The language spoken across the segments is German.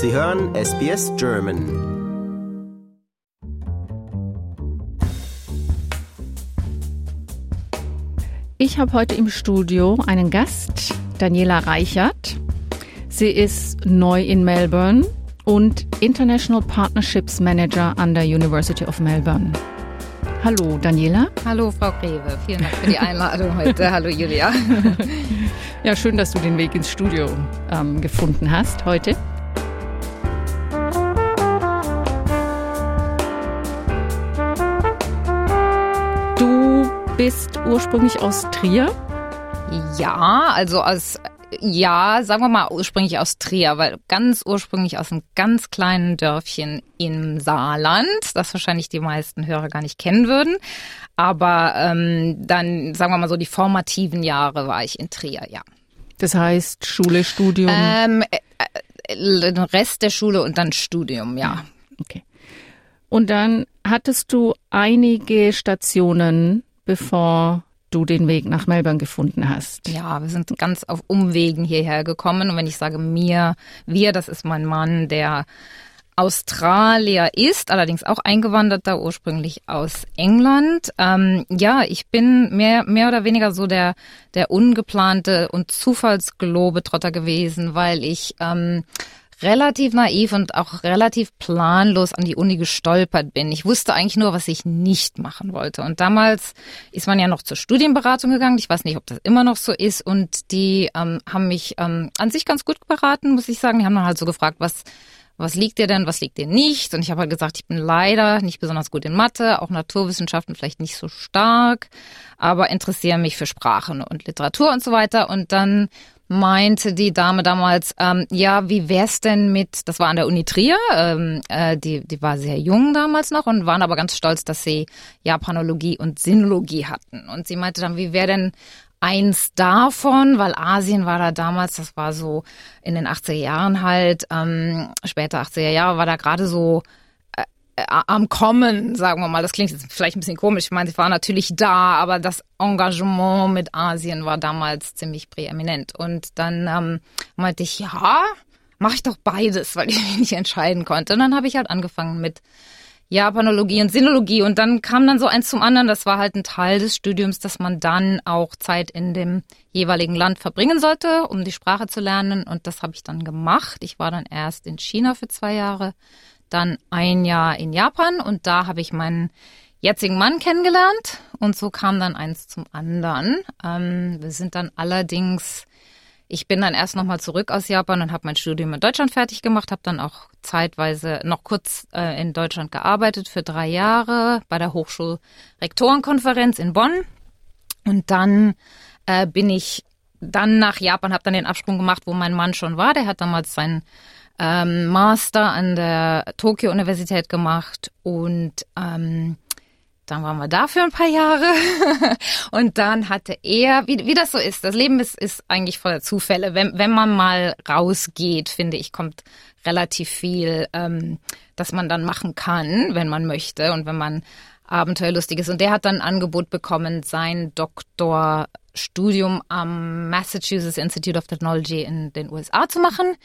Sie hören SBS German. Ich habe heute im Studio einen Gast, Daniela Reichert. Sie ist neu in Melbourne und International Partnerships Manager an der University of Melbourne. Hallo Daniela. Hallo Frau Greve, vielen Dank für die Einladung heute. Hallo Julia. Ja, schön, dass du den Weg ins Studio ähm, gefunden hast heute. Bist ursprünglich aus Trier. Ja, also aus ja, sagen wir mal ursprünglich aus Trier, weil ganz ursprünglich aus einem ganz kleinen Dörfchen im Saarland, das wahrscheinlich die meisten Hörer gar nicht kennen würden. Aber ähm, dann, sagen wir mal so, die formativen Jahre war ich in Trier, ja. Das heißt Schule, Studium? Ähm, äh, äh, den Rest der Schule und dann Studium, ja. Okay. Und dann hattest du einige Stationen, bevor du den Weg nach Melbourne gefunden hast. Ja, wir sind ganz auf Umwegen hierher gekommen. Und wenn ich sage mir, wir, das ist mein Mann, der Australier ist, allerdings auch eingewanderter, ursprünglich aus England. Ähm, ja, ich bin mehr, mehr oder weniger so der, der ungeplante und Zufallsglobetrotter gewesen, weil ich ähm, relativ naiv und auch relativ planlos an die Uni gestolpert bin. Ich wusste eigentlich nur, was ich nicht machen wollte. Und damals ist man ja noch zur Studienberatung gegangen. Ich weiß nicht, ob das immer noch so ist. Und die ähm, haben mich ähm, an sich ganz gut beraten, muss ich sagen. Die haben dann halt so gefragt, was was liegt dir denn, was liegt dir nicht? Und ich habe halt gesagt, ich bin leider nicht besonders gut in Mathe, auch Naturwissenschaften vielleicht nicht so stark, aber interessiere mich für Sprachen und Literatur und so weiter. Und dann meinte die Dame damals, ähm, ja, wie wär's denn mit, das war an der Uni Trier, ähm, äh, die, die war sehr jung damals noch und waren aber ganz stolz, dass sie Japanologie und Sinologie hatten. Und sie meinte dann, wie wäre denn eins davon, weil Asien war da damals, das war so in den 80er Jahren halt, ähm, später 80er Jahre, war da gerade so am Kommen, sagen wir mal. Das klingt jetzt vielleicht ein bisschen komisch. Ich meine, ich war natürlich da, aber das Engagement mit Asien war damals ziemlich präeminent. Und dann ähm, meinte ich, ja, mache ich doch beides, weil ich mich nicht entscheiden konnte. Und dann habe ich halt angefangen mit Japanologie und Sinologie. Und dann kam dann so eins zum anderen. Das war halt ein Teil des Studiums, dass man dann auch Zeit in dem jeweiligen Land verbringen sollte, um die Sprache zu lernen. Und das habe ich dann gemacht. Ich war dann erst in China für zwei Jahre, dann ein Jahr in Japan und da habe ich meinen jetzigen Mann kennengelernt und so kam dann eins zum anderen. Ähm, wir sind dann allerdings, ich bin dann erst nochmal zurück aus Japan und habe mein Studium in Deutschland fertig gemacht, habe dann auch zeitweise noch kurz äh, in Deutschland gearbeitet für drei Jahre bei der Hochschulrektorenkonferenz in Bonn und dann äh, bin ich dann nach Japan, habe dann den Absprung gemacht, wo mein Mann schon war. Der hat damals seinen ähm, Master an der Tokio-Universität gemacht und ähm, dann waren wir da für ein paar Jahre und dann hatte er, wie, wie das so ist, das Leben ist, ist eigentlich voller Zufälle. Wenn, wenn man mal rausgeht, finde ich, kommt relativ viel, ähm, dass man dann machen kann, wenn man möchte und wenn man abenteuerlustig ist. Und der hat dann ein Angebot bekommen, sein Doktorstudium am Massachusetts Institute of Technology in den USA zu machen.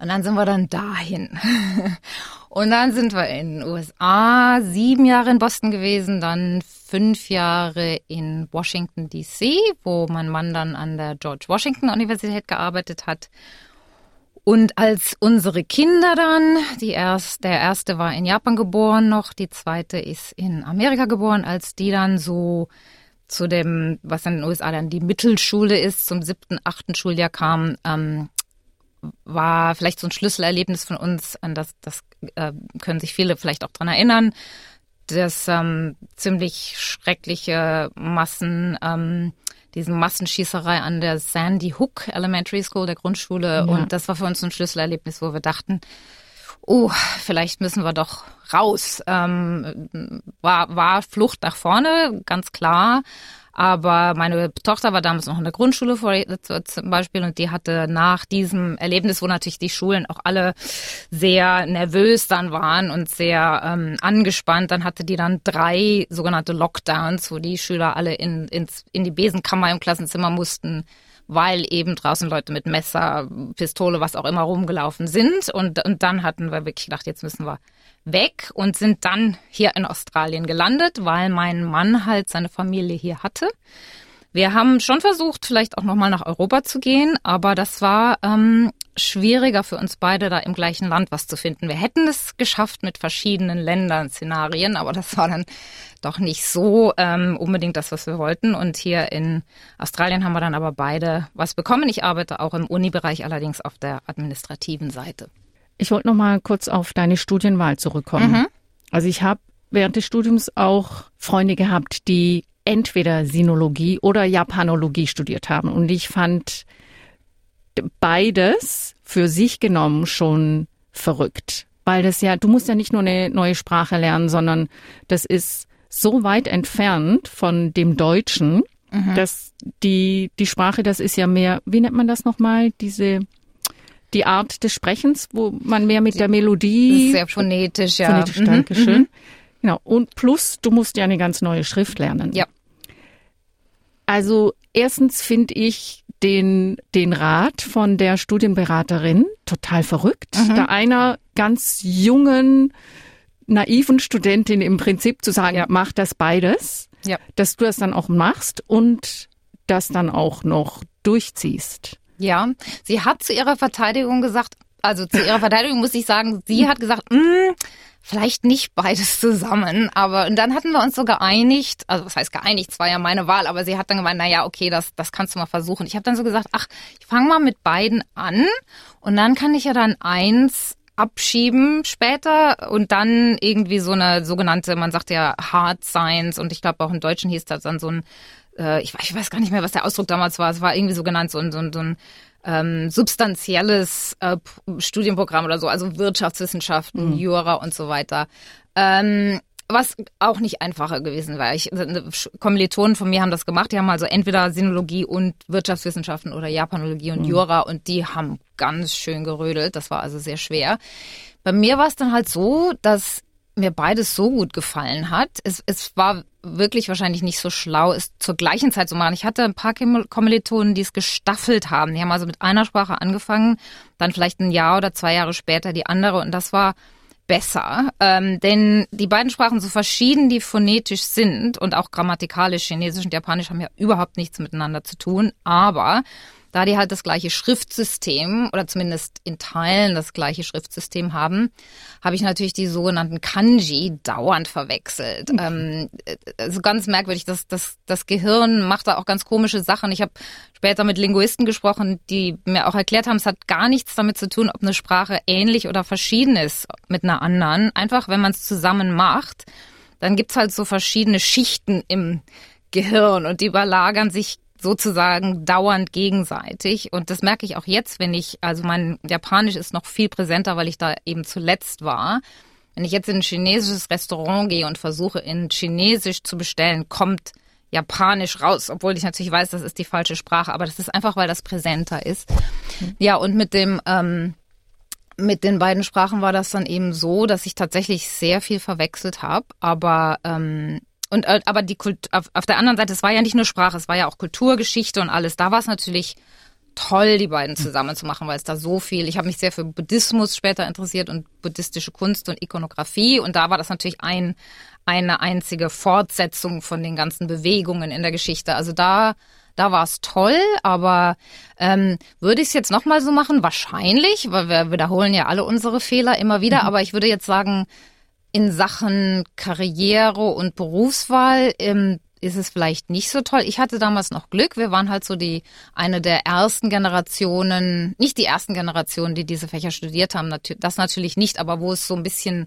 Und dann sind wir dann dahin. Und dann sind wir in den USA, sieben Jahre in Boston gewesen, dann fünf Jahre in Washington DC, wo mein Mann dann an der George Washington Universität gearbeitet hat. Und als unsere Kinder dann, die erst, der erste war in Japan geboren noch, die zweite ist in Amerika geboren, als die dann so zu dem, was in den USA dann die Mittelschule ist, zum siebten, achten Schuljahr kam, ähm, war vielleicht so ein Schlüsselerlebnis von uns, an das, das äh, können sich viele vielleicht auch dran erinnern, dass ähm, ziemlich schreckliche Massen, ähm, diese Massenschießerei an der Sandy Hook Elementary School, der Grundschule. Ja. Und das war für uns ein Schlüsselerlebnis, wo wir dachten, oh, vielleicht müssen wir doch raus. Ähm, war, war Flucht nach vorne, ganz klar. Aber meine Tochter war damals noch in der Grundschule zum Beispiel und die hatte nach diesem Erlebnis, wo natürlich die Schulen auch alle sehr nervös dann waren und sehr ähm, angespannt, dann hatte die dann drei sogenannte Lockdowns, wo die Schüler alle in, ins, in die Besenkammer im Klassenzimmer mussten weil eben draußen Leute mit Messer, Pistole, was auch immer rumgelaufen sind. Und, und dann hatten wir wirklich gedacht, jetzt müssen wir weg und sind dann hier in Australien gelandet, weil mein Mann halt seine Familie hier hatte. Wir haben schon versucht, vielleicht auch nochmal nach Europa zu gehen, aber das war ähm, schwieriger für uns beide, da im gleichen Land was zu finden. Wir hätten es geschafft mit verschiedenen Ländern, Szenarien, aber das war dann doch nicht so ähm, unbedingt das, was wir wollten. Und hier in Australien haben wir dann aber beide was bekommen. Ich arbeite auch im Uni-Bereich, allerdings auf der administrativen Seite. Ich wollte noch mal kurz auf deine Studienwahl zurückkommen. Mhm. Also ich habe während des Studiums auch Freunde gehabt, die entweder Sinologie oder Japanologie studiert haben. Und ich fand beides für sich genommen schon verrückt. Weil das ja, du musst ja nicht nur eine neue Sprache lernen, sondern das ist so weit entfernt von dem Deutschen, mhm. dass die, die Sprache, das ist ja mehr, wie nennt man das nochmal, diese die Art des Sprechens, wo man mehr mit der Melodie. Sehr phonetisch, ja. Phonetisch, mhm. Dankeschön. Mhm. Genau. Und plus, du musst ja eine ganz neue Schrift lernen. Ja. Also erstens finde ich den, den Rat von der Studienberaterin total verrückt. Mhm. Da einer ganz jungen, naiven Studentin im Prinzip zu sagen, ja. mach das beides, ja. dass du das dann auch machst und das dann auch noch durchziehst. Ja, sie hat zu ihrer Verteidigung gesagt, also zu ihrer Verteidigung muss ich sagen, sie hat gesagt, mm, vielleicht nicht beides zusammen. Aber und dann hatten wir uns so geeinigt, also was heißt geeinigt, es war ja meine Wahl, aber sie hat dann gemeint, na ja, okay, das, das kannst du mal versuchen. Ich habe dann so gesagt, ach, ich fange mal mit beiden an und dann kann ich ja dann eins abschieben später und dann irgendwie so eine sogenannte, man sagt ja Hard Science und ich glaube auch im Deutschen hieß das dann so ein äh, ich, ich, weiß gar nicht mehr, was der Ausdruck damals war. Es war irgendwie so genannt, so ein, so ein, so ein ähm, substanzielles äh, Studienprogramm oder so, also Wirtschaftswissenschaften, mhm. Jura und so weiter. Ähm, was auch nicht einfacher gewesen war. Ich, äh, Kommilitonen von mir haben das gemacht. Die haben also entweder Sinologie und Wirtschaftswissenschaften oder Japanologie und mhm. Jura und die haben ganz schön gerödelt. Das war also sehr schwer. Bei mir war es dann halt so, dass mir beides so gut gefallen hat. Es, es war wirklich wahrscheinlich nicht so schlau, es zur gleichen Zeit zu machen. Ich hatte ein paar Kommilitonen, die es gestaffelt haben. Die haben also mit einer Sprache angefangen, dann vielleicht ein Jahr oder zwei Jahre später die andere und das war besser, ähm, denn die beiden Sprachen, so verschieden die phonetisch sind und auch grammatikalisch, Chinesisch und Japanisch haben ja überhaupt nichts miteinander zu tun, aber da die halt das gleiche Schriftsystem oder zumindest in Teilen das gleiche Schriftsystem haben, habe ich natürlich die sogenannten Kanji dauernd verwechselt. Ähm, also ganz merkwürdig, das, das, das Gehirn macht da auch ganz komische Sachen. Ich habe später mit Linguisten gesprochen, die mir auch erklärt haben, es hat gar nichts damit zu tun, ob eine Sprache ähnlich oder verschieden ist mit einer anderen. Einfach, wenn man es zusammen macht, dann gibt's halt so verschiedene Schichten im Gehirn und die überlagern sich sozusagen dauernd gegenseitig. Und das merke ich auch jetzt, wenn ich, also mein Japanisch ist noch viel präsenter, weil ich da eben zuletzt war. Wenn ich jetzt in ein chinesisches Restaurant gehe und versuche, in Chinesisch zu bestellen, kommt Japanisch raus, obwohl ich natürlich weiß, das ist die falsche Sprache, aber das ist einfach, weil das präsenter ist. Ja, und mit dem, ähm, mit den beiden Sprachen war das dann eben so, dass ich tatsächlich sehr viel verwechselt habe, aber ähm, und äh, aber die Kult auf, auf der anderen Seite, es war ja nicht nur Sprache, es war ja auch Kulturgeschichte und alles. Da war es natürlich toll, die beiden zusammen zu machen, weil es da so viel. Ich habe mich sehr für Buddhismus später interessiert und buddhistische Kunst und Ikonografie und da war das natürlich ein eine einzige Fortsetzung von den ganzen Bewegungen in der Geschichte. Also da da war es toll, aber ähm, würde ich es jetzt nochmal so machen? Wahrscheinlich, weil wir wiederholen ja alle unsere Fehler immer wieder. Mhm. Aber ich würde jetzt sagen, in Sachen Karriere und Berufswahl ähm, ist es vielleicht nicht so toll. Ich hatte damals noch Glück. Wir waren halt so die eine der ersten Generationen, nicht die ersten Generationen, die diese Fächer studiert haben. Das natürlich nicht, aber wo es so ein bisschen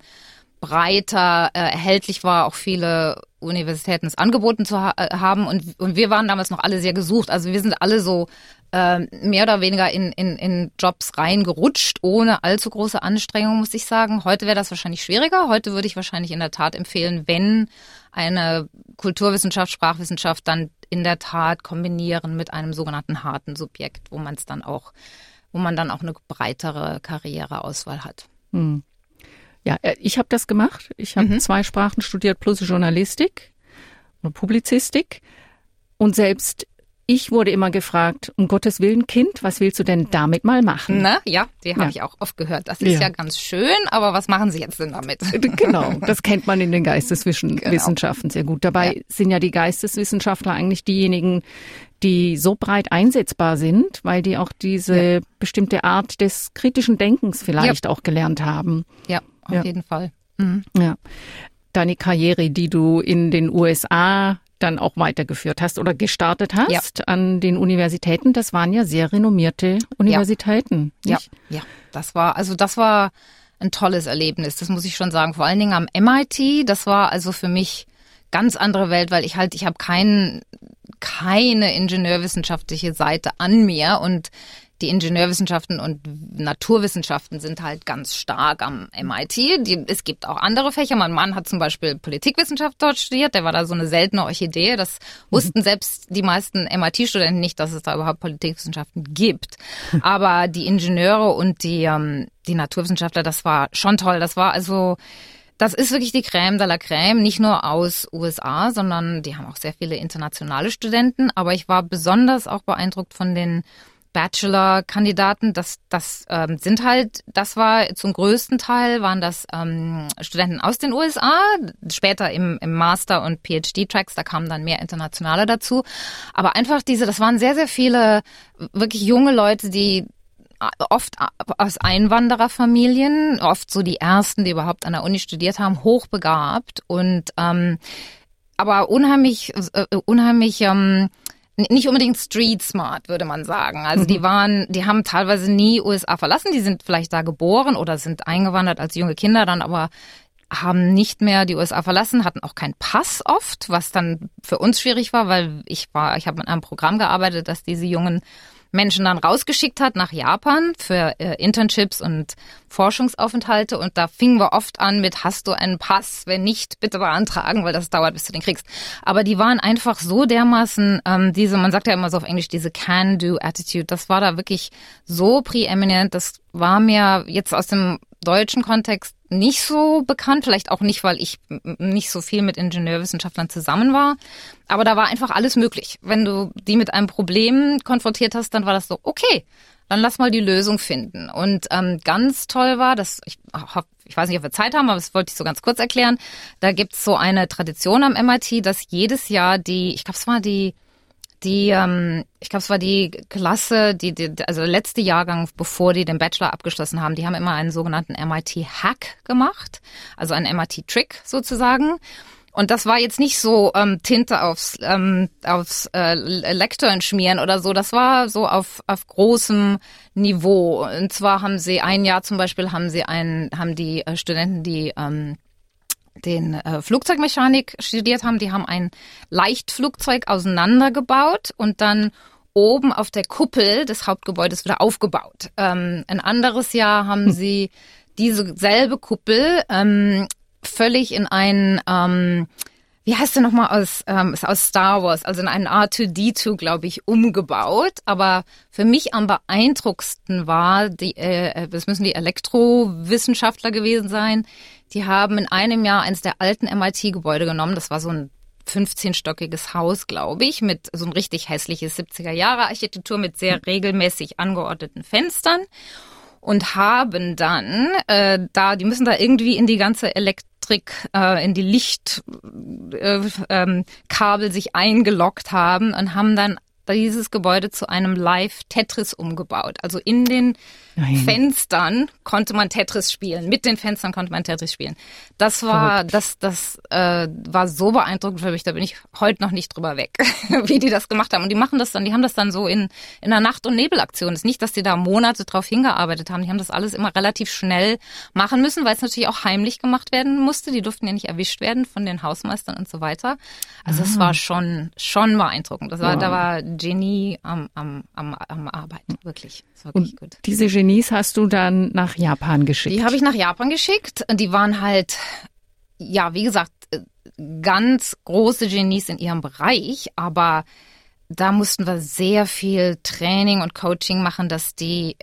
breiter äh, erhältlich war, auch viele Universitäten es angeboten zu ha äh, haben. Und, und wir waren damals noch alle sehr gesucht. Also wir sind alle so äh, mehr oder weniger in, in, in Jobs reingerutscht, ohne allzu große Anstrengung, muss ich sagen. Heute wäre das wahrscheinlich schwieriger. Heute würde ich wahrscheinlich in der Tat empfehlen, wenn eine Kulturwissenschaft, Sprachwissenschaft dann in der Tat kombinieren mit einem sogenannten harten Subjekt, wo man es dann auch, wo man dann auch eine breitere Karriereauswahl hat. Hm. Ja, äh, ich habe das gemacht. Ich habe mhm. zwei Sprachen studiert plus Journalistik und Publizistik. Und selbst ich wurde immer gefragt, um Gottes Willen, Kind, was willst du denn damit mal machen? Na, ja, die habe Ja. ich auch oft gehört. Das ist Ja. ja. ganz schön, aber was machen Sie jetzt denn damit? Genau, das kennt man in den Geisteswissenschaften sehr gut. Dabei Ja. sind ja die Geisteswissenschaftler eigentlich diejenigen, die so breit einsetzbar sind, weil die auch diese bestimmte Art des kritischen Denkens vielleicht auch gelernt haben. Ja, auf Ja. jeden Fall. Mhm. Ja. Deine Karriere, die du in den USA dann auch weitergeführt hast oder gestartet hast an den Universitäten, das waren ja sehr renommierte Universitäten. Ja, nicht? ja, das war, also das war ein tolles Erlebnis, das muss ich schon sagen. Vor allen Dingen am MIT, das war also für mich ganz andere Welt, weil ich halt, ich habe kein, keine ingenieurwissenschaftliche Seite an mir und die Ingenieurwissenschaften und Naturwissenschaften sind halt ganz stark am MIT. Die, es gibt auch andere Fächer. Mein Mann hat zum Beispiel Politikwissenschaft dort studiert. Der war da so eine seltene Orchidee. Das wussten selbst die meisten MIT-Studenten nicht, dass es da überhaupt Politikwissenschaften gibt. Aber die Ingenieure und die, ähm, die Naturwissenschaftler, das war schon toll. Das war also das ist wirklich die Crème de la Crème, nicht nur aus USA, sondern die haben auch sehr viele internationale Studenten. Aber ich war besonders auch beeindruckt von den Bachelor-Kandidaten. Das, das ähm, sind halt, das war zum größten Teil waren das ähm, Studenten aus den USA. Später im, im Master- und PhD-Tracks, da kamen dann mehr internationale dazu. Aber einfach diese, das waren sehr, sehr viele wirklich junge Leute, die oft aus Einwandererfamilien, oft so die ersten, die überhaupt an der Uni studiert haben, hochbegabt und ähm, aber unheimlich, äh, unheimlich ähm, nicht unbedingt street smart, würde man sagen. Also die waren, die haben teilweise nie USA verlassen, die sind vielleicht da geboren oder sind eingewandert als junge Kinder dann, aber haben nicht mehr die USA verlassen, hatten auch keinen Pass oft, was dann für uns schwierig war, weil ich war, ich habe mit einem Programm gearbeitet, das diese jungen Menschen dann rausgeschickt hat nach Japan für äh, Internships und Forschungsaufenthalte und da fingen wir oft an mit hast du einen Pass, wenn nicht, bitte beantragen, weil das dauert, bis du den kriegst. Aber die waren einfach so dermaßen ähm, diese, man sagt ja immer so auf Englisch diese Can-Do-Attitude, das war da wirklich so präeminent, das war mir jetzt aus dem deutschen Kontext nicht so bekannt, vielleicht auch nicht, weil ich nicht so viel mit Ingenieurwissenschaftlern zusammen war, aber da war einfach alles möglich. Wenn du die mit einem Problem konfrontiert hast, dann war das so, okay, dann lass mal die Lösung finden. Und ähm, ganz toll war, dass ich hab, ich weiß nicht, ob wir Zeit haben, aber das wollte ich so ganz kurz erklären. Da gibt's so eine Tradition am MIT, dass jedes Jahr die, ich glaube, es war die die, ähm, ich glaube, es war die Klasse, die, die, also der letzte Jahrgang, bevor die den Bachelor abgeschlossen haben, die haben immer einen sogenannten MIT-Hack gemacht, also einen MIT-Trick sozusagen. Und das war jetzt nicht so ähm, Tinte aufs, ähm, aufs äh, Lektoren schmieren oder so. Das war so auf, auf großem Niveau. Und zwar haben sie ein Jahr zum Beispiel haben sie einen, haben die äh, Studenten, die ähm, den äh, Flugzeugmechanik studiert haben, die haben ein Leichtflugzeug auseinandergebaut und dann oben auf der Kuppel des Hauptgebäudes wieder aufgebaut. Ähm, ein anderes Jahr haben sie diese selbe Kuppel ähm, völlig in ein ähm, wie heißt der nochmal aus, ähm, ist aus Star Wars, also in einen R2D2, glaube ich, umgebaut. Aber für mich am beeindruckendsten war, die, äh, das müssen die Elektrowissenschaftler gewesen sein, die haben in einem Jahr eines der alten MIT-Gebäude genommen. Das war so ein 15-stöckiges Haus, glaube ich, mit so ein richtig hässliches 70er-Jahre-Architektur mit sehr regelmäßig angeordneten Fenstern und haben dann äh, da, die müssen da irgendwie in die ganze Elektrik, äh, in die Lichtkabel äh, ähm, sich eingeloggt haben und haben dann dieses Gebäude zu einem Live-Tetris umgebaut. Also in den Nein. Fenstern konnte man Tetris spielen. Mit den Fenstern konnte man Tetris spielen. Das war, das, das äh, war so beeindruckend für mich. Da bin ich heute noch nicht drüber weg, wie die das gemacht haben. Und die machen das dann, die haben das dann so in in einer Nacht- und Nebelaktion. Es ist nicht, dass die da Monate drauf hingearbeitet haben. Die haben das alles immer relativ schnell machen müssen, weil es natürlich auch heimlich gemacht werden musste. Die durften ja nicht erwischt werden von den Hausmeistern und so weiter. Also es war schon schon beeindruckend. Das war, Wow. da war Genie am am am, am Arbeiten wirklich. Das war wirklich Und gut. diese Genies hast du dann nach Japan geschickt. Die habe ich nach Japan geschickt. Die waren halt, ja, wie gesagt, ganz große Genies in ihrem Bereich, aber da mussten wir sehr viel Training und Coaching machen, dass die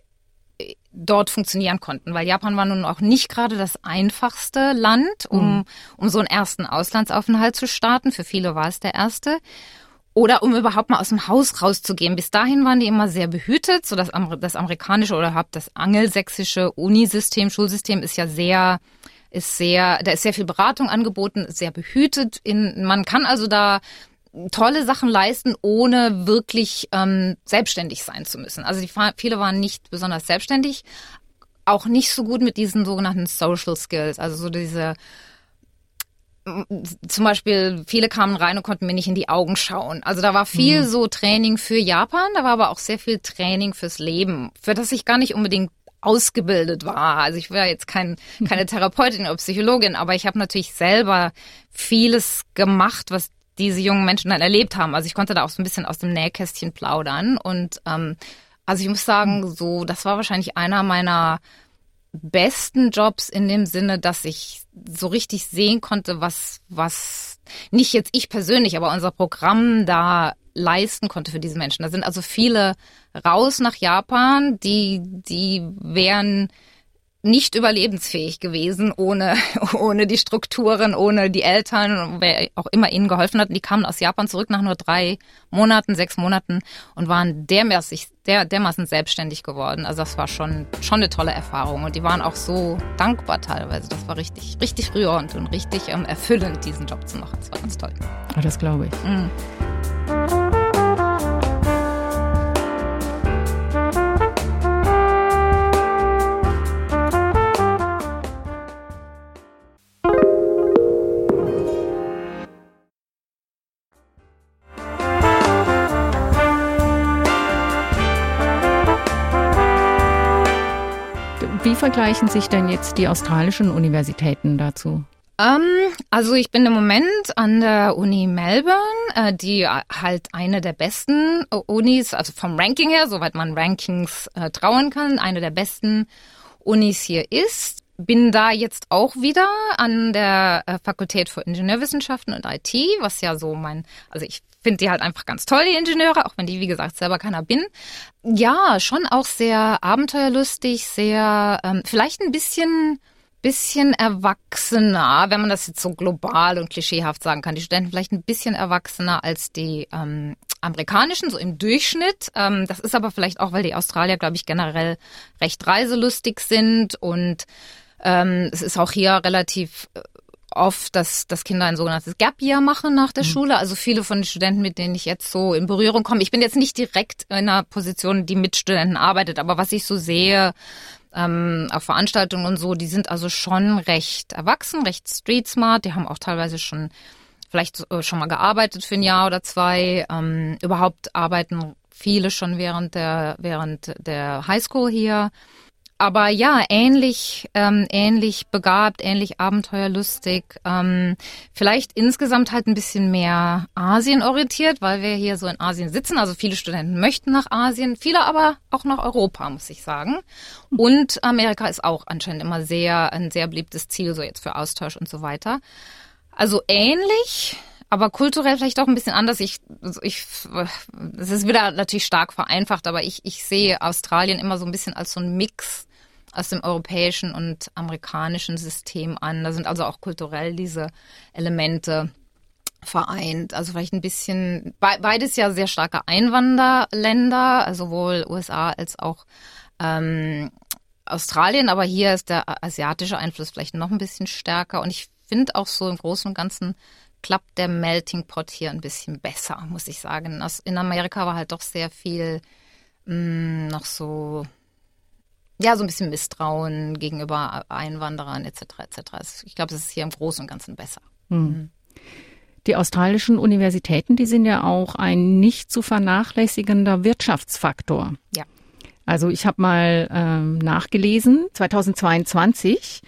äh, dort funktionieren konnten, weil Japan war nun auch nicht gerade das einfachste Land, um, um so einen ersten Auslandsaufenthalt zu starten. Für viele war es der erste. Oder um überhaupt mal aus dem Haus rauszugehen. Bis dahin waren die immer sehr behütet. So das, das amerikanische oder überhaupt das angelsächsische Unisystem, Schulsystem ist ja sehr, ist sehr, da ist sehr viel Beratung angeboten, sehr behütet. In, man kann also da tolle Sachen leisten, ohne wirklich ähm, selbstständig sein zu müssen. Also die, viele waren nicht besonders selbstständig, auch nicht so gut mit diesen sogenannten Social Skills, also so diese zum Beispiel, viele kamen rein und konnten mir nicht in die Augen schauen. Also da war viel mhm. so Training für Japan, da war aber auch sehr viel Training fürs Leben, für das ich gar nicht unbedingt ausgebildet war. Also ich wäre jetzt kein, keine Therapeutin oder Psychologin, aber ich habe natürlich selber vieles gemacht, was diese jungen Menschen dann erlebt haben. Also ich konnte da auch so ein bisschen aus dem Nähkästchen plaudern. Und ähm, also ich muss sagen, so, das war wahrscheinlich einer meiner besten Jobs in dem Sinne, dass ich so richtig sehen konnte, was, was nicht jetzt ich persönlich, aber unser Programm da leisten konnte für diese Menschen. Da sind also viele raus nach Japan, die, die wären nicht überlebensfähig gewesen ohne, ohne die Strukturen, ohne die Eltern, wer auch immer ihnen geholfen hat. Und die kamen aus Japan zurück nach nur drei Monaten, sechs Monaten und waren dermaßen, der, dermaßen selbstständig geworden. Also das war schon, schon eine tolle Erfahrung. Und die waren auch so dankbar teilweise. Das war richtig, richtig rührend und richtig ähm, erfüllend, diesen Job zu machen. Das war ganz toll. Oh, das glaube ich. Mhm. Vergleichen sich denn jetzt die australischen Universitäten dazu? Um, ähm, also ich bin im Moment an der Uni Melbourne, äh, die halt eine der besten Unis, also vom Ranking her, soweit man Rankings äh, trauen kann, eine der besten Unis hier ist. Bin da jetzt auch wieder an der äh, Fakultät für Ingenieurwissenschaften und IT, was ja so mein, also ich finde die halt einfach ganz toll, die Ingenieure, auch wenn die, wie gesagt, selber keiner bin. Ja, schon auch sehr abenteuerlustig, sehr, ähm, vielleicht ein bisschen bisschen erwachsener, wenn man das jetzt so global und klischeehaft sagen kann. Die Studenten vielleicht ein bisschen erwachsener als die ähm, amerikanischen, so im Durchschnitt. Ähm, das ist aber vielleicht auch, weil die Australier, glaube ich, generell recht reiselustig sind und ähm, es ist auch hier relativ äh, oft, dass, dass Kinder ein sogenanntes Gap Year machen nach der mhm. Schule. Also viele von den Studenten, mit denen ich jetzt so in Berührung komme. Ich bin jetzt nicht direkt in einer Position, die mit Studenten arbeitet, aber was ich so sehe, ähm, auf Veranstaltungen und so, die sind also schon recht erwachsen, recht street smart. Die haben auch teilweise schon vielleicht äh, schon mal gearbeitet für ein Jahr oder zwei. Ähm, überhaupt arbeiten viele schon während der während der Highschool hier aber ja, ähnlich, ähm, ähnlich begabt, ähnlich abenteuerlustig. Ähm, vielleicht insgesamt halt ein bisschen mehr Asien orientiert, weil wir hier so in Asien sitzen. Also viele Studenten möchten nach Asien, viele aber auch nach Europa, muss ich sagen. Und Amerika ist auch anscheinend immer sehr, ein sehr beliebtes Ziel, so jetzt für Austausch und so weiter. Also ähnlich, aber kulturell vielleicht auch ein bisschen anders. Ich, ich, es ist wieder natürlich stark vereinfacht, aber ich, ich sehe Australien immer so ein bisschen als so ein Mix aus dem europäischen und amerikanischen System an. Da sind also auch kulturell diese Elemente vereint. Also vielleicht ein bisschen, beides ja sehr starke Einwanderländer, also sowohl USA als auch ähm, Australien, aber hier ist der asiatische Einfluss vielleicht noch ein bisschen stärker. Und ich finde auch so im Großen und Ganzen klappt der Melting Pot hier ein bisschen besser, muss ich sagen. In Amerika war halt doch sehr viel mh, mm, noch so ja, so ein bisschen Misstrauen gegenüber Einwanderern etc. etc. Ich glaube, es ist hier im Großen und Ganzen besser. Mhm. Die australischen Universitäten, die sind ja auch ein nicht zu vernachlässigender Wirtschaftsfaktor. Ja. Also ich habe mal ähm, nachgelesen, 2022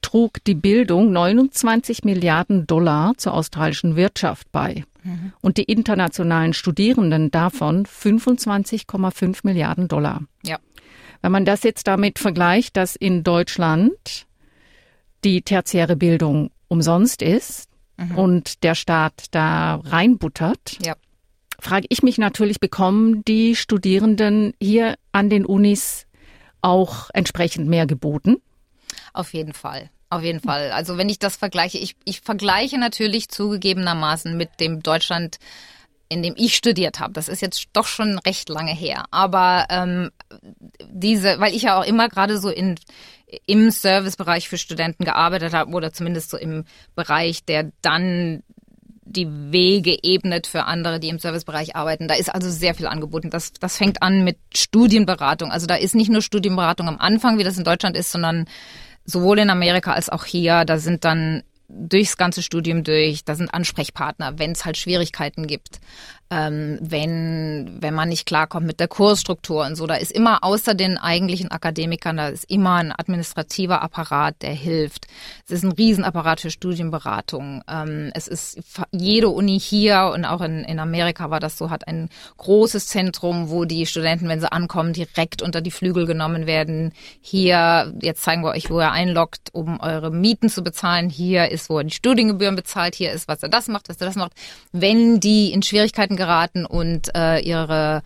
trug die Bildung 29 Milliarden Dollar zur australischen Wirtschaft bei mhm. und die internationalen Studierenden davon 25,5 Milliarden Dollar. Ja. Wenn man das jetzt damit vergleicht, dass in Deutschland die tertiäre Bildung umsonst ist mhm. und der Staat da reinbuttert, ja. frage ich mich natürlich, bekommen die Studierenden hier an den Unis auch entsprechend mehr geboten? Auf jeden Fall. Auf jeden Fall. Also wenn ich das vergleiche, ich, ich vergleiche natürlich zugegebenermaßen mit dem Deutschland in dem ich studiert habe. Das ist jetzt doch schon recht lange her. Aber ähm, diese, weil ich ja auch immer gerade so in im Servicebereich für Studenten gearbeitet habe oder zumindest so im Bereich, der dann die Wege ebnet für andere, die im Servicebereich arbeiten. Da ist also sehr viel angeboten. Das, das fängt an mit Studienberatung. Also da ist nicht nur Studienberatung am Anfang, wie das in Deutschland ist, sondern sowohl in Amerika als auch hier, da sind dann durchs ganze Studium durch, da sind Ansprechpartner, wenn es halt Schwierigkeiten gibt ähm, wenn, wenn man nicht klarkommt mit der Kursstruktur und so. Da ist immer außer den eigentlichen Akademikern, da ist immer ein administrativer Apparat, der hilft. Es ist ein Riesenapparat für Studienberatung. Ähm, es ist jede Uni hier und auch in, in Amerika war das so, hat ein großes Zentrum, wo die Studenten, wenn sie ankommen, direkt unter die Flügel genommen werden. Hier, jetzt zeigen wir euch, wo er einloggt, um eure Mieten zu bezahlen. Hier ist, wo er die Studiengebühren bezahlt. Hier ist, was er das macht, was er das macht. Wenn die in Schwierigkeiten geraten und äh, ihre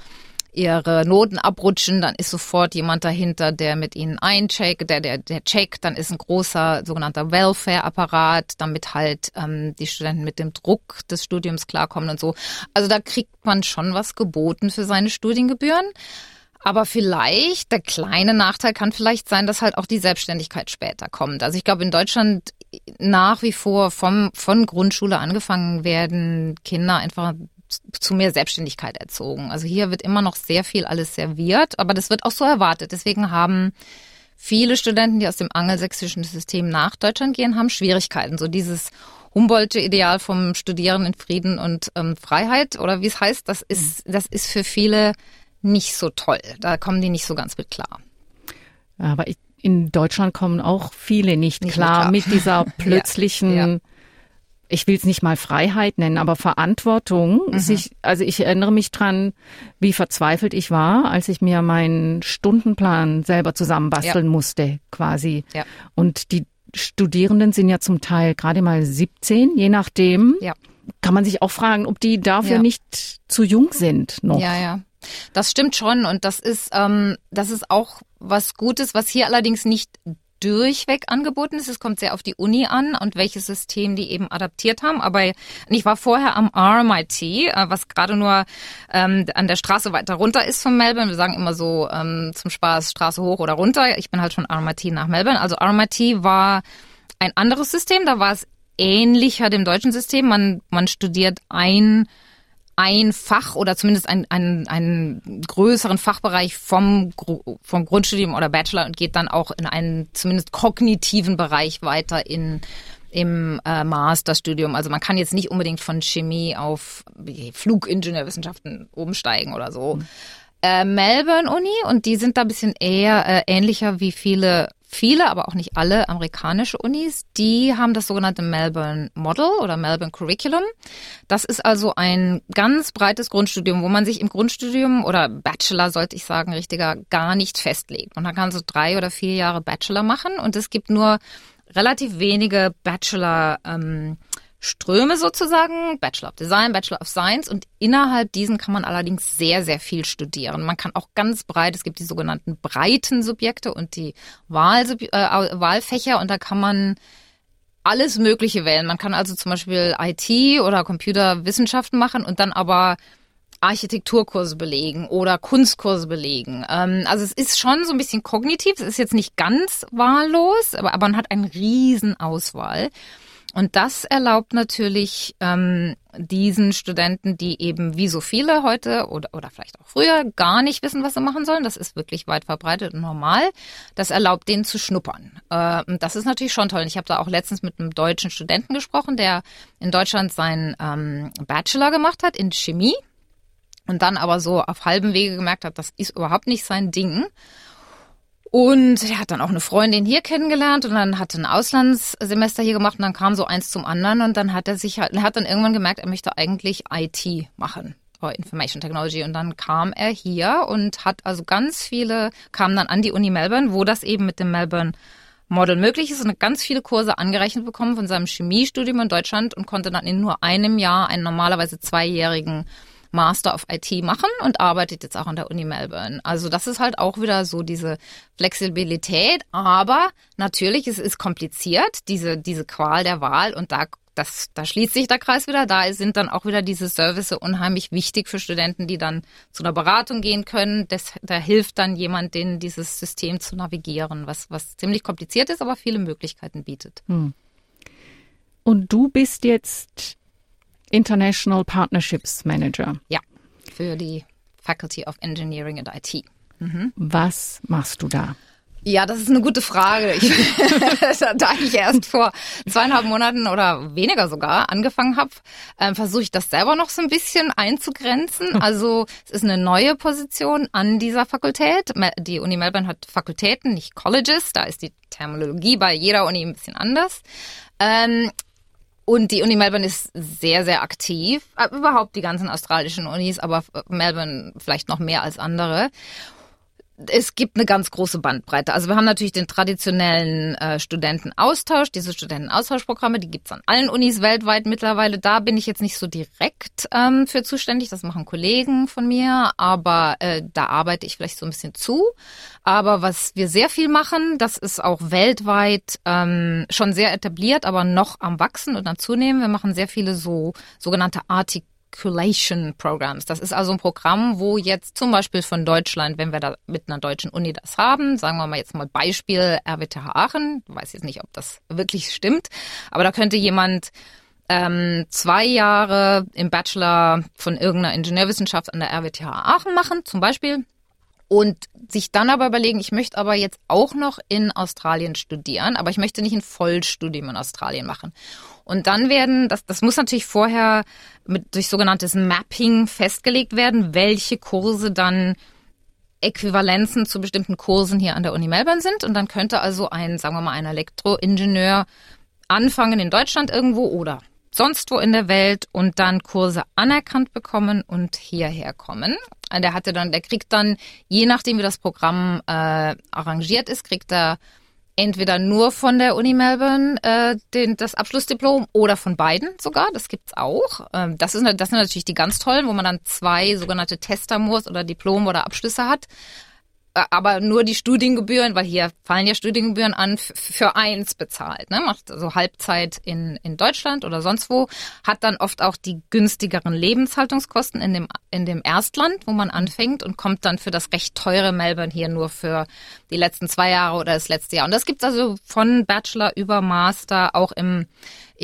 ihre Noten abrutschen, dann ist sofort jemand dahinter, der mit ihnen eincheckt, der, der, der checkt, dann ist ein großer sogenannter Welfare-Apparat, damit halt ähm, die Studenten mit dem Druck des Studiums klarkommen und so. Also da kriegt man schon was geboten für seine Studiengebühren. Aber vielleicht, der kleine Nachteil kann vielleicht sein, dass halt auch die Selbstständigkeit später kommt. Also ich glaube, in Deutschland nach wie vor vom, von Grundschule angefangen werden Kinder einfach zu mehr Selbstständigkeit erzogen. Also hier wird immer noch sehr viel alles serviert, aber das wird auch so erwartet. Deswegen haben viele Studenten, die aus dem angelsächsischen System nach Deutschland gehen, haben Schwierigkeiten. So dieses Humboldtsche Ideal vom Studieren in Frieden und ähm, Freiheit oder wie es heißt, das ist, das ist für viele nicht so toll. Da kommen die nicht so ganz mit klar. Aber in Deutschland kommen auch viele nicht, nicht klar, klar, mit dieser plötzlichen ja, ja ich will es nicht mal Freiheit nennen, aber Verantwortung. Mhm. Sich, also ich erinnere mich dran, wie verzweifelt ich war, als ich mir meinen Stundenplan selber zusammenbasteln ja. musste, quasi. Ja. Und die Studierenden sind ja zum Teil gerade mal 17, je nachdem. Ja. Kann man sich auch fragen, ob die dafür ja. nicht zu jung sind noch. Ja, ja. Das stimmt schon und das ist, ähm, das ist auch was Gutes, was hier allerdings nicht durchweg angeboten ist. Es kommt sehr auf die Uni an und welches System die eben adaptiert haben. Aber ich war vorher am RMIT, äh, was gerade nur ähm, an der Straße weiter runter ist von Melbourne. Wir sagen immer so ähm, zum Spaß Straße hoch oder runter. Ich bin halt von RMIT nach Melbourne. Also RMIT war ein anderes System. Da war es ähnlicher dem deutschen System. Man, man studiert ein ein Fach oder zumindest einen, einen, einen größeren Fachbereich vom, vom Grundstudium oder Bachelor und geht dann auch in einen zumindest kognitiven Bereich weiter in im äh, Masterstudium. Also man kann jetzt nicht unbedingt von Chemie auf Flugingenieurwissenschaften umsteigen oder so. Mhm. Äh, Melbourne Uni und die sind da ein bisschen eher äh, ähnlicher wie viele Viele, aber auch nicht alle amerikanische Unis, die haben das sogenannte Melbourne Model oder Melbourne Curriculum. Das ist also ein ganz breites Grundstudium, wo man sich im Grundstudium oder Bachelor, sollte ich sagen, richtiger, gar nicht festlegt. Und man kann so drei oder vier Jahre Bachelor machen und es gibt nur relativ wenige Bachelor ähm, Ströme sozusagen, Bachelor of Design, Bachelor of Science und innerhalb diesen kann man allerdings sehr, sehr viel studieren. Man kann auch ganz breit, es gibt die sogenannten breiten Subjekte und die Wahl, äh, Wahlfächer und da kann man alles Mögliche wählen. Man kann also zum Beispiel IT oder Computerwissenschaften machen und dann aber Architekturkurse belegen oder Kunstkurse belegen. Ähm, also es ist schon so ein bisschen kognitiv, es ist jetzt nicht ganz wahllos, aber, man hat eine riesen Auswahl. Und das erlaubt natürlich ähm, diesen Studenten, die eben wie so viele heute oder, oder vielleicht auch früher gar nicht wissen, was sie machen sollen. Das ist wirklich weit verbreitet und normal. Das erlaubt denen zu schnuppern. Äh, das ist natürlich schon toll. Ich habe da auch letztens mit einem deutschen Studenten gesprochen, der in Deutschland seinen ähm, Bachelor gemacht hat in Chemie und dann aber so auf halbem Wege gemerkt hat, das ist überhaupt nicht sein Ding und er hat dann auch eine Freundin hier kennengelernt und dann hat ein Auslandssemester hier gemacht und dann kam so eins zum anderen und dann hat er sich halt, er hat dann irgendwann gemerkt, er möchte eigentlich IT machen. Information Technology und dann kam er hier und hat also ganz viele, kam dann an die Uni Melbourne, wo das eben mit dem Melbourne Model möglich ist und ganz viele Kurse angerechnet bekommen von seinem Chemiestudium in Deutschland und konnte dann in nur einem Jahr einen normalerweise zweijährigen Master of IT machen und arbeitet jetzt auch an der Uni Melbourne. Also das ist halt auch wieder so diese Flexibilität, aber natürlich es ist kompliziert, diese, diese Qual der Wahl und da das, da schließt sich der Kreis wieder. Da sind dann auch wieder diese Services unheimlich wichtig für Studenten, die dann zu einer Beratung gehen können. Das, da hilft dann jemand, denen dieses System zu navigieren, was, was ziemlich kompliziert ist, aber viele Möglichkeiten bietet. Hm. Und du bist jetzt International Partnerships Manager. Ja, für die Faculty of Engineering and IT. Mhm. Was machst du da? Ja, das ist eine gute Frage. Ich, da ich erst vor zweieinhalb Monaten oder weniger sogar angefangen habe, äh, versuche ich das selber noch so ein bisschen einzugrenzen. Also es ist eine neue Position an dieser Fakultät. Die Uni Melbourne hat Fakultäten, nicht Colleges. Da ist die Terminologie bei jeder Uni ein bisschen anders. Ähm, und die Uni Melbourne ist sehr, sehr aktiv. Äh, überhaupt die ganzen australischen Unis, aber Melbourne vielleicht noch mehr als andere es gibt eine ganz große Bandbreite. Also wir haben natürlich den traditionellen äh, Studentenaustausch, diese Studentenaustauschprogramme, die gibt's an allen Unis weltweit mittlerweile. Da bin ich jetzt nicht so direkt ähm, für zuständig, das machen Kollegen von mir, aber äh, da arbeite ich vielleicht so ein bisschen zu. Aber was wir sehr viel machen, das ist auch weltweit ähm, schon sehr etabliert, aber noch am Wachsen und am Zunehmen. Wir machen sehr viele so sogenannte Artik Matriculation Programs. Das ist also ein Programm, wo jetzt zum Beispiel von Deutschland, wenn wir da mit einer deutschen Uni das haben, sagen wir mal jetzt mal Beispiel RWTH Aachen, ich weiß jetzt nicht, ob das wirklich stimmt, aber da könnte jemand ähm, zwei Jahre im Bachelor von irgendeiner Ingenieurwissenschaft an der RWTH Aachen machen, zum Beispiel, und sich dann aber überlegen, ich möchte aber jetzt auch noch in Australien studieren, aber ich möchte nicht ein Vollstudium in Australien machen. Und dann werden, das, das muss natürlich vorher mit, durch sogenanntes Mapping festgelegt werden, welche Kurse dann Äquivalenzen zu bestimmten Kursen hier an der Uni Melbourne sind. Und dann könnte also ein, sagen wir mal, ein Elektroingenieur anfangen in Deutschland irgendwo oder sonst wo in der Welt und dann Kurse anerkannt bekommen und hierher kommen. Der hatte dann, der kriegt dann, je nachdem wie das Programm äh, arrangiert ist, kriegt er entweder nur von der Uni Melbourne äh, den, das Abschlussdiplom oder von beiden sogar. Das gibt's auch. Ähm, das, ist, das sind natürlich die ganz tollen, wo man dann zwei sogenannte Testamos oder Diplom oder Abschlüsse hat. Äh, aber nur die Studiengebühren, weil hier fallen ja Studiengebühren an, für eins bezahlt. Ne? Macht also Halbzeit in, in Deutschland oder sonst wo, hat dann oft auch die günstigeren Lebenshaltungskosten in dem, in dem Erstland, wo man anfängt und kommt dann für das recht teure Melbourne hier nur für die letzten zwei Jahre oder das letzte Jahr. Und das gibt's also von Bachelor über Master auch im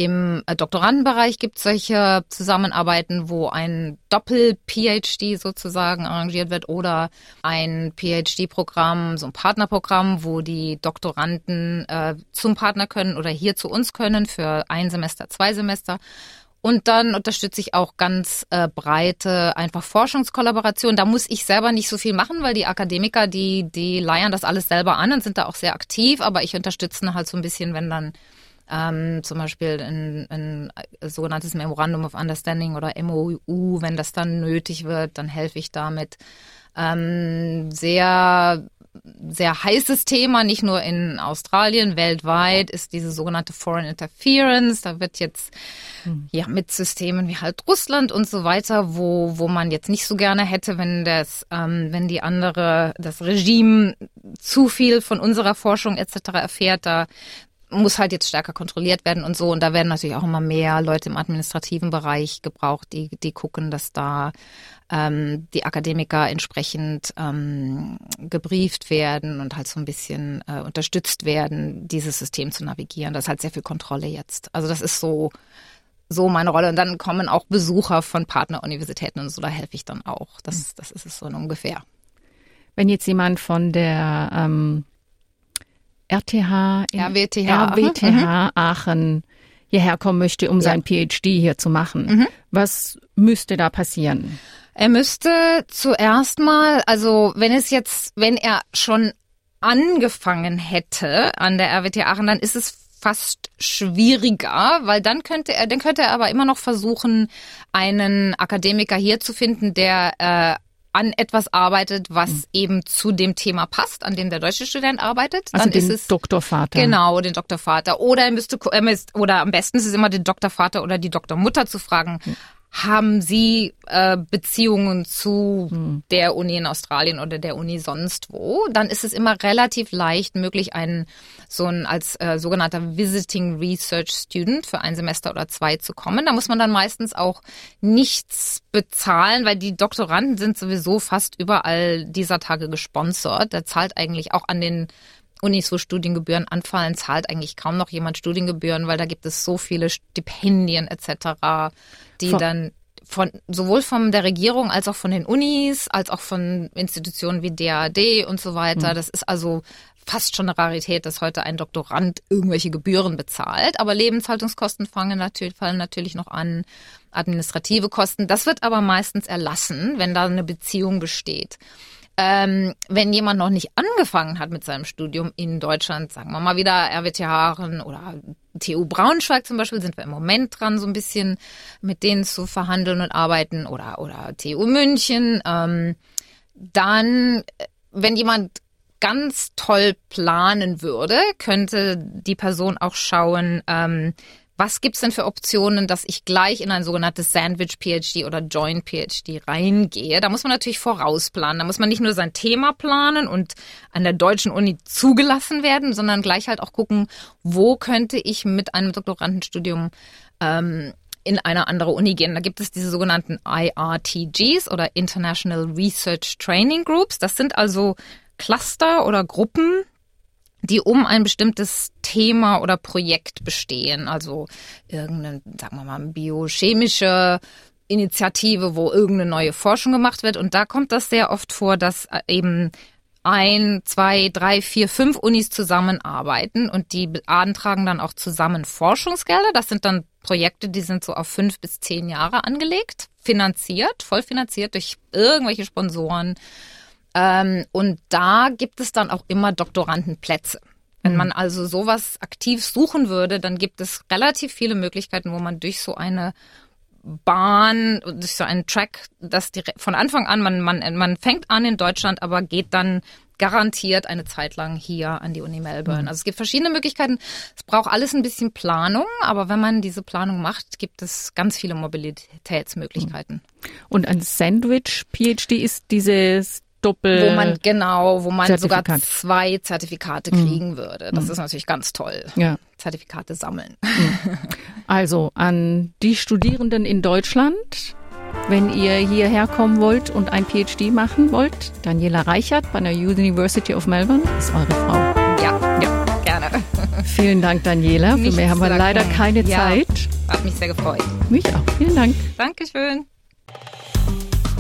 im äh, Doktorandenbereich gibt es solche Zusammenarbeiten, wo ein Doppel-PhD sozusagen arrangiert wird oder ein PhD-Programm, so ein Partnerprogramm, wo die Doktoranden äh, zum Partner können oder hier zu uns können für ein Semester, zwei Semester. Und dann unterstütze ich auch ganz äh, breite einfach Forschungskollaboration. Da muss ich selber nicht so viel machen, weil die Akademiker, die, die leiern das alles selber an und sind da auch sehr aktiv. Aber ich unterstütze halt so ein bisschen, wenn dann ähm, zum Beispiel ein, ein sogenanntes Memorandum of Understanding oder MOU, wenn das dann nötig wird, dann helfe ich damit. Ähm, sehr sehr heißes Thema, nicht nur in Australien, weltweit ist diese sogenannte Foreign Interference. Da wird jetzt hm. ja mit Systemen wie halt Russland und so weiter, wo wo man jetzt nicht so gerne hätte, wenn das ähm, wenn die andere das Regime zu viel von unserer Forschung etc. erfährt, da muss halt jetzt stärker kontrolliert werden und so. Und da werden natürlich auch immer mehr Leute im administrativen Bereich gebraucht, die, die gucken, dass da ähm, die Akademiker entsprechend ähm, gebrieft werden und halt so ein bisschen äh, unterstützt werden, dieses System zu navigieren. Das ist halt sehr viel Kontrolle jetzt. Also das ist so, so meine Rolle. Und dann kommen auch Besucher von Partneruniversitäten und so, da helfe ich dann auch. Das, das ist es so ungefähr. Wenn jetzt jemand von der ähm RTH, RWTH, RWTH. Aachen hierher kommen möchte, um ja. sein PhD hier zu machen. Mhm. Was müsste da passieren? Er müsste zuerst mal, also wenn es jetzt, wenn er schon angefangen hätte an der RWTH Aachen, dann ist es fast schwieriger, weil dann könnte er, dann könnte er aber immer noch versuchen, einen Akademiker hier zu finden, der äh, an etwas arbeitet, was mhm. eben zu dem Thema passt, an dem der deutsche Student arbeitet. Also dann den ist es, Doktorvater. Genau, den Doktorvater. Oder er müsste, er müsste, oder am besten ist es immer den Doktorvater oder die Doktormutter zu fragen. Mhm. Haben Sie äh, Beziehungen zu hm. der Uni in Australien oder der Uni sonst wo? Dann ist es immer relativ leicht möglich, einen so ein als äh, sogenannter Visiting Research Student für ein Semester oder zwei zu kommen. Da muss man dann meistens auch nichts bezahlen, weil die Doktoranden sind sowieso fast überall dieser Tage gesponsert. Der zahlt eigentlich auch an den Unis, wo Studiengebühren anfallen, zahlt eigentlich kaum noch jemand Studiengebühren, weil da gibt es so viele Stipendien etc., die von, dann von sowohl von der Regierung als auch von den Unis, als auch von Institutionen wie DAAD und so weiter. Mhm. Das ist also fast schon eine Rarität, dass heute ein Doktorand irgendwelche Gebühren bezahlt. Aber Lebenshaltungskosten fangen natürlich, fallen natürlich noch an, administrative Kosten. Das wird aber meistens erlassen, wenn da eine Beziehung besteht ähm, wenn jemand noch nicht angefangen hat mit seinem Studium in Deutschland, sagen wir mal wieder RWTH Aachen oder TU Braunschweig zum Beispiel, sind wir im Moment dran, so ein bisschen mit denen zu verhandeln und arbeiten oder, oder TU München, ähm, dann, wenn jemand ganz toll planen würde, könnte die Person auch schauen, ähm, was gibt's denn für Optionen, dass ich gleich in ein sogenanntes Sandwich-PhD oder Joint-PhD reingehe? Da muss man natürlich vorausplanen. Da muss man nicht nur sein Thema planen und an der deutschen Uni zugelassen werden, sondern gleich halt auch gucken, wo könnte ich mit einem Doktorandenstudium ähm, in eine andere Uni gehen. Da gibt es diese sogenannten IRTGs oder International Research Training Groups. Das sind also Cluster oder Gruppen, die um ein bestimmtes Thema oder Projekt bestehen. Also irgendeine, sagen wir mal, biochemische Initiative, wo irgendeine neue Forschung gemacht wird. Und da kommt das sehr oft vor, dass eben ein, zwei, drei, vier, fünf Unis zusammenarbeiten und die beantragen dann auch zusammen Forschungsgelder. Das sind dann Projekte, die sind so auf fünf bis zehn Jahre angelegt, finanziert, voll finanziert durch irgendwelche Sponsoren ähm, und da gibt es dann auch immer Doktorandenplätze. Wenn mhm. man also sowas aktiv suchen würde, dann gibt es relativ viele Möglichkeiten, wo man durch so eine Bahn, durch so einen Track, das direkt von Anfang an, man, man, man fängt an in Deutschland, aber geht dann garantiert eine Zeit lang hier an die Uni Melbourne. Mhm. Also es gibt verschiedene Möglichkeiten. Es braucht alles ein bisschen Planung, aber wenn man diese Planung macht, gibt es ganz viele Mobilitätsmöglichkeiten. Und ein Sandwich-PhD ist dieses Doppel. Wo man genau, wo man sogar zwei Zertifikate mhm. kriegen würde. Das mhm. ist natürlich ganz toll. Ja. Zertifikate sammeln. Mhm. Also an die Studierenden in Deutschland, wenn ihr hierher kommen wollt und ein PhD machen wollt, Daniela Reichert bei der University of Melbourne ist eure Frau. Ja, ja, gerne. Vielen Dank, Daniela. Für mehr haben wir leider keine ja, Zeit. Hat mich sehr gefreut. Mich auch. Vielen Dank. Dankeschön.